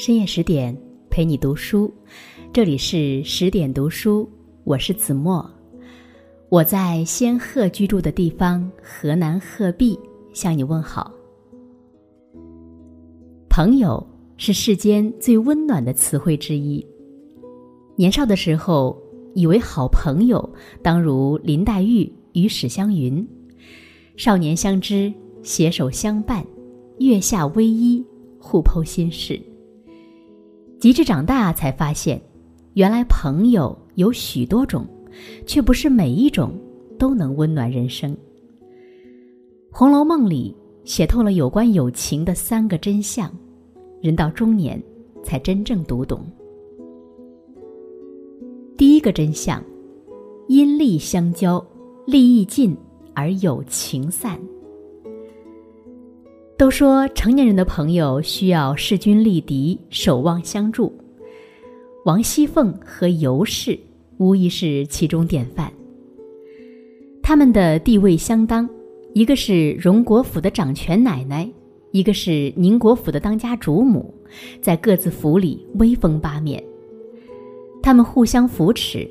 深夜十点陪你读书，这里是十点读书，我是子墨。我在仙鹤居住的地方河南鹤壁向你问好。朋友是世间最温暖的词汇之一。年少的时候，以为好朋友当如林黛玉与史湘云，少年相知，携手相伴，月下偎依，互剖心事。及至长大，才发现，原来朋友有许多种，却不是每一种都能温暖人生。《红楼梦》里写透了有关友情的三个真相，人到中年才真正读懂。第一个真相：因利相交，利益尽而友情散。都说成年人的朋友需要势均力敌、守望相助。王熙凤和尤氏无疑是其中典范。他们的地位相当，一个是荣国府的掌权奶奶，一个是宁国府的当家主母，在各自府里威风八面。他们互相扶持，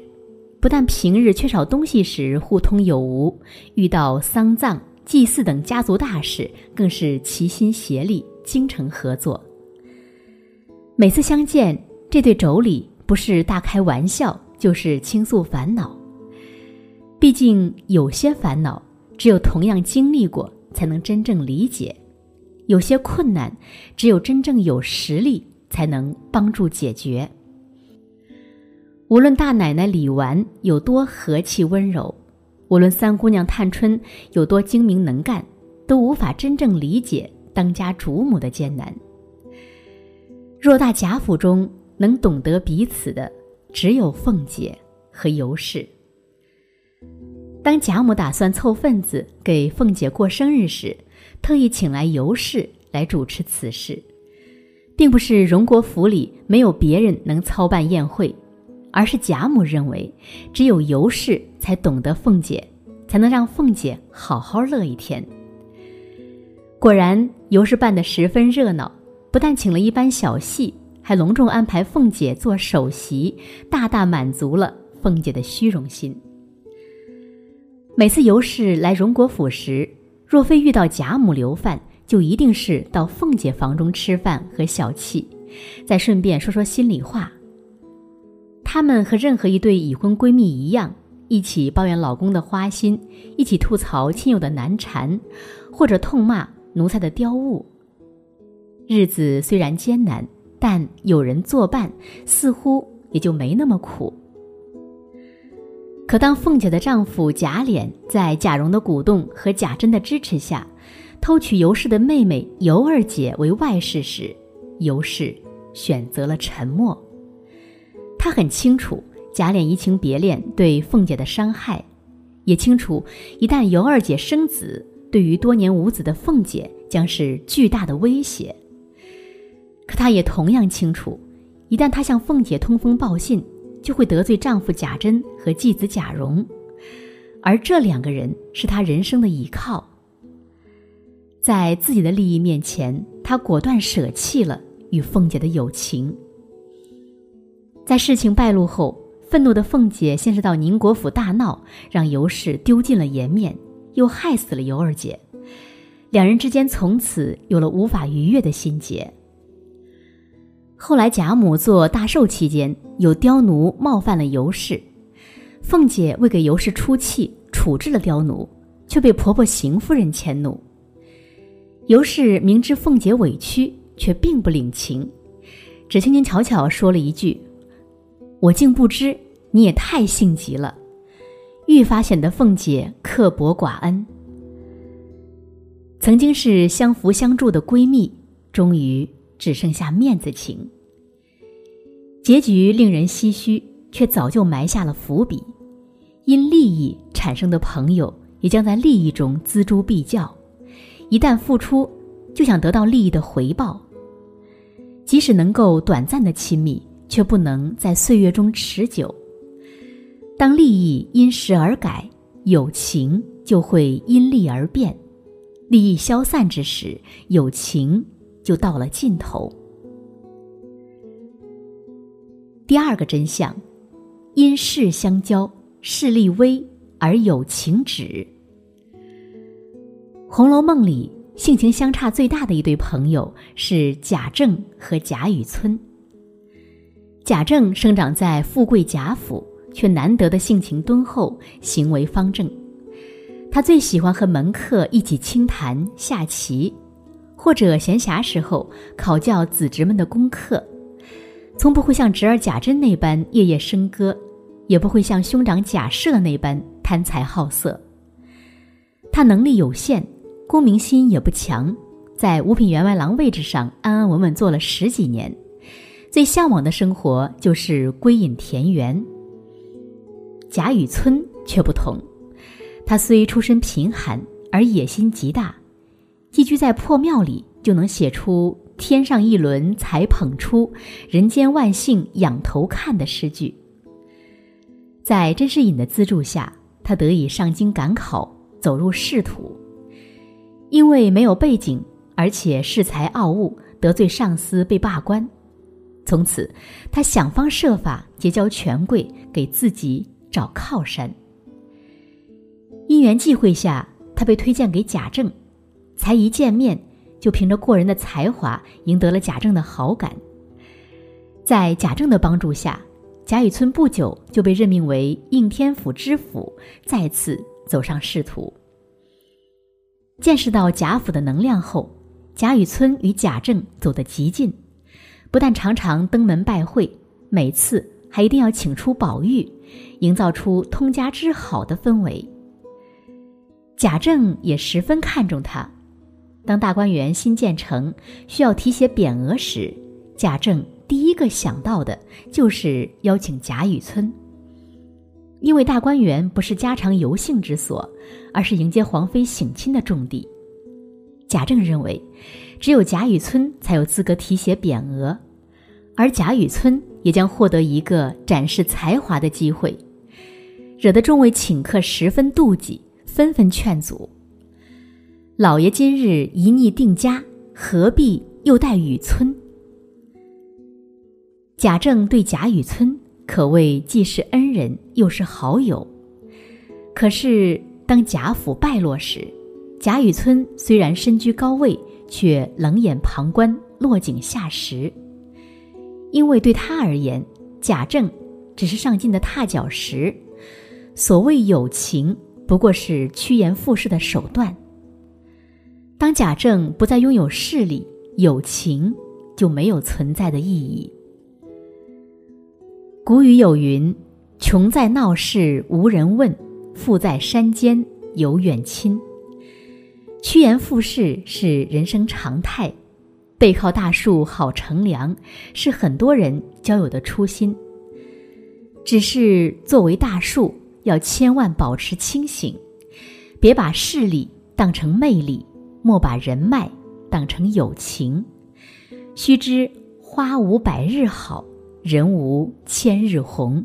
不但平日缺少东西时互通有无，遇到丧葬。祭祀等家族大事，更是齐心协力、精诚合作。每次相见，这对妯娌不是大开玩笑，就是倾诉烦恼。毕竟有些烦恼，只有同样经历过，才能真正理解；有些困难，只有真正有实力，才能帮助解决。无论大奶奶李纨有多和气温柔。无论三姑娘探春有多精明能干，都无法真正理解当家主母的艰难。偌大贾府中，能懂得彼此的，只有凤姐和尤氏。当贾母打算凑份子给凤姐过生日时，特意请来尤氏来主持此事，并不是荣国府里没有别人能操办宴会。而是贾母认为，只有尤氏才懂得凤姐，才能让凤姐好好乐一天。果然，尤氏办得十分热闹，不但请了一班小戏，还隆重安排凤姐做首席，大大满足了凤姐的虚荣心。每次尤氏来荣国府时，若非遇到贾母留饭，就一定是到凤姐房中吃饭和小憩，再顺便说说心里话。她们和任何一对已婚闺蜜一样，一起抱怨老公的花心，一起吐槽亲友的难缠，或者痛骂奴才的刁物。日子虽然艰难，但有人作伴，似乎也就没那么苦。可当凤姐的丈夫贾琏在贾蓉的鼓动和贾珍的支持下，偷娶尤氏的妹妹尤二姐为外室时，尤氏选择了沉默。他很清楚贾琏移情别恋对凤姐的伤害，也清楚一旦尤二姐生子，对于多年无子的凤姐将是巨大的威胁。可他也同样清楚，一旦他向凤姐通风报信，就会得罪丈夫贾珍和继子贾蓉，而这两个人是他人生的依靠。在自己的利益面前，他果断舍弃了与凤姐的友情。在事情败露后，愤怒的凤姐先是到宁国府大闹，让尤氏丢尽了颜面，又害死了尤二姐。两人之间从此有了无法逾越的心结。后来贾母做大寿期间，有刁奴冒犯了尤氏，凤姐为给尤氏出气，处置了刁奴，却被婆婆邢夫人迁怒。尤氏明知凤姐委屈，却并不领情，只轻轻巧巧说了一句。我竟不知，你也太性急了，愈发显得凤姐刻薄寡恩。曾经是相扶相助的闺蜜，终于只剩下面子情。结局令人唏嘘，却早就埋下了伏笔。因利益产生的朋友，也将在利益中锱铢必较。一旦付出，就想得到利益的回报。即使能够短暂的亲密。却不能在岁月中持久。当利益因时而改，友情就会因利而变。利益消散之时，友情就到了尽头。第二个真相：因势相交，势力微而友情止。《红楼梦》里性情相差最大的一对朋友是贾政和贾雨村。贾政生长在富贵贾府，却难得的性情敦厚，行为方正。他最喜欢和门客一起清谈下棋，或者闲暇时候考教子侄们的功课，从不会像侄儿贾珍那般夜夜笙歌，也不会像兄长贾赦那般贪财好色。他能力有限，功名心也不强，在五品员外郎位置上安安稳稳做了十几年，最向往的生活就是归隐田园。贾雨村却不同。他虽出身贫寒，而野心极大，寄居在破庙里就能写出“天上一轮才捧出，人间万幸仰头看”的诗句。在甄士隐的资助下，他得以上京赶考，走入仕途。因为没有背景，而且恃才傲物，得罪上司被罢官。从此，他想方设法结交权贵，给自己找靠山。因缘际会下，他被推荐给贾政，才一见面就凭着过人的才华赢得了贾政的好感。在贾政的帮助下，贾雨村不久就被任命为应天府知府，再次走上仕途。见识到贾府的能量后，贾雨村与贾政走得极近，不但常常登门拜会，每次还一定要请出宝玉，营造出通家之好的氛围。贾政也十分看重他。当大观园新建成，需要题写匾额时，贾政第一个想到的就是邀请贾雨村。因为大观园不是家常游幸之所，而是迎接皇妃省亲的重地。贾政认为，只有贾雨村才有资格题写匾额，而贾雨村也将获得一个展示才华的机会，惹得众位请客十分妒忌。纷纷劝阻。老爷今日一逆定家，何必又带雨村？贾政对贾雨村可谓既是恩人又是好友。可是当贾府败落时，贾雨村虽然身居高位，却冷眼旁观，落井下石。因为对他而言，贾政只是上进的踏脚石。所谓友情。不过是趋炎附势的手段。当贾政不再拥有势力，友情就没有存在的意义。古语有云：“穷在闹市无人问，富在山间有远亲。”趋炎附势是人生常态，背靠大树好乘凉，是很多人交友的初心。只是作为大树。要千万保持清醒，别把势力当成魅力，莫把人脉当成友情。须知花无百日好，人无千日红。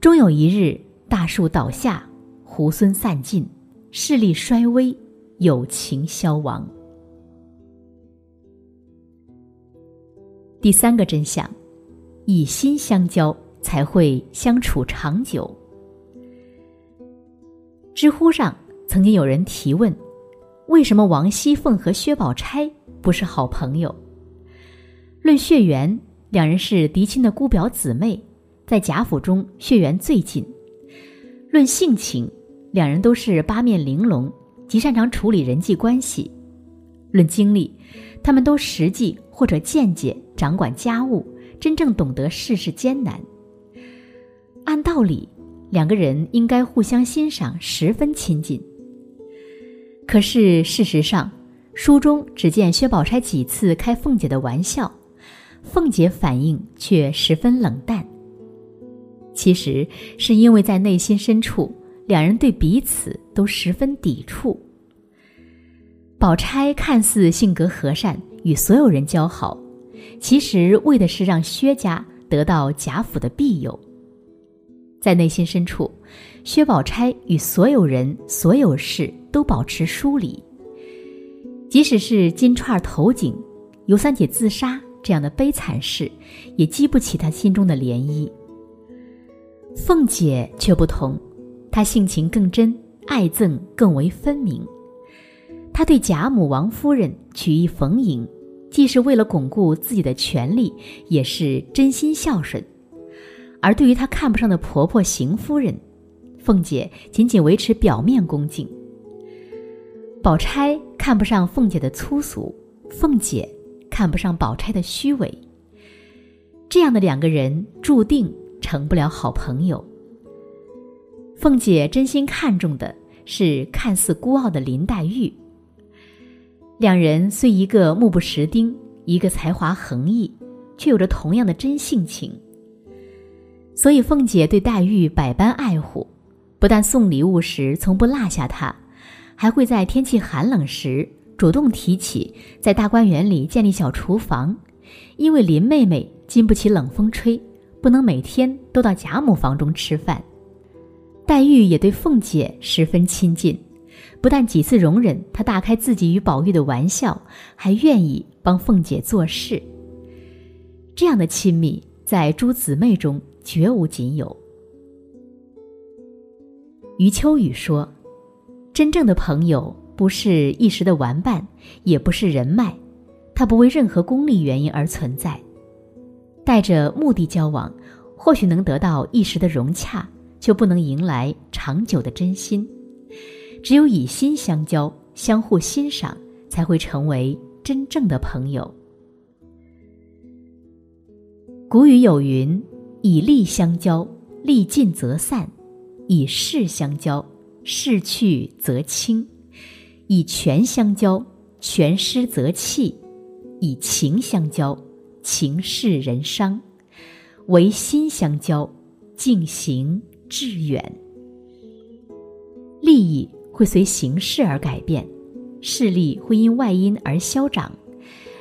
终有一日，大树倒下，猢狲散尽，势力衰微，友情消亡。第三个真相：以心相交，才会相处长久。知乎上曾经有人提问：“为什么王熙凤和薛宝钗不是好朋友？”论血缘，两人是嫡亲的姑表姊妹，在贾府中血缘最近；论性情，两人都是八面玲珑，极擅长处理人际关系；论经历，他们都实际或者间接掌管家务，真正懂得世事艰难。按道理。两个人应该互相欣赏，十分亲近。可是事实上，书中只见薛宝钗几次开凤姐的玩笑，凤姐反应却十分冷淡。其实是因为在内心深处，两人对彼此都十分抵触。宝钗看似性格和善，与所有人交好，其实为的是让薛家得到贾府的庇佑。在内心深处，薛宝钗与所有人、所有事都保持疏离。即使是金钏投井，尤三姐自杀，这样的悲惨事，也激不起她心中的涟漪。凤姐却不同，她性情更真，爱憎更为分明。她对贾母、王夫人曲意逢迎，既是为了巩固自己的权利，也是真心孝顺；而对于她看不上的婆婆邢夫人，凤姐仅仅维持表面恭敬。宝钗看不上凤姐的粗俗，凤姐看不上宝钗的虚伪。这样的两个人注定成不了好朋友。凤姐真心看重的是看似孤傲的林黛玉。两人虽一个目不识丁，一个才华横溢，却有着同样的真性情。所以凤姐对黛玉百般爱护，不但送礼物时从不落下她，还会在天气寒冷时主动提起在大观园里建立小厨房，因为林妹妹经不起冷风吹，不能每天都到贾母房中吃饭。黛玉也对凤姐十分亲近。不但几次容忍她大开自己与宝玉的玩笑，还愿意帮凤姐做事。这样的亲密，在诸姊妹中绝无仅有。余秋雨说：“真正的朋友不是一时的玩伴，也不是人脉，他不为任何功利原因而存在。带着目的交往，或许能得到一时的融洽，却不能迎来长久的真心。”只有以心相交，相互欣赏，才会成为真正的朋友。古语有云：“以利相交，利尽则散；以势相交，势去则清；以权相交，权失则弃；以情相交，情逝人伤；唯心相交，静行致远。”利益。会随形势而改变，势力会因外因而消长，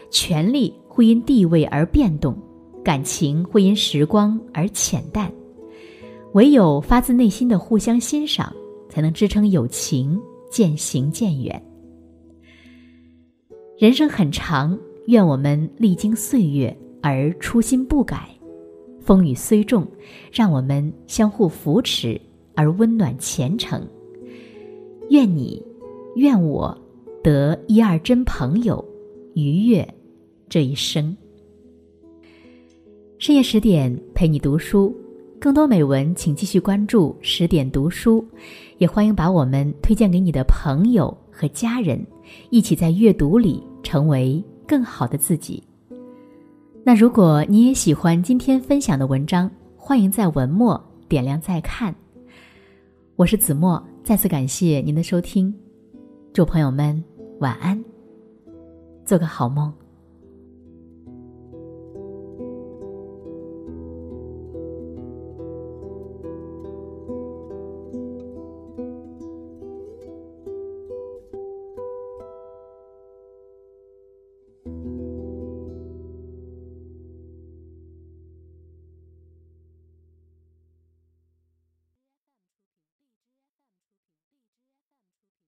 权力会因地位而变动，感情会因时光而浅淡。唯有发自内心的互相欣赏，才能支撑友情渐行渐远。人生很长，愿我们历经岁月而初心不改，风雨虽重，让我们相互扶持而温暖前程。愿你，愿我，得一二真朋友，愉悦这一生。深夜十点陪你读书，更多美文请继续关注十点读书，也欢迎把我们推荐给你的朋友和家人，一起在阅读里成为更好的自己。那如果你也喜欢今天分享的文章，欢迎在文末点亮再看。我是子墨。再次感谢您的收听，祝朋友们晚安，做个好梦。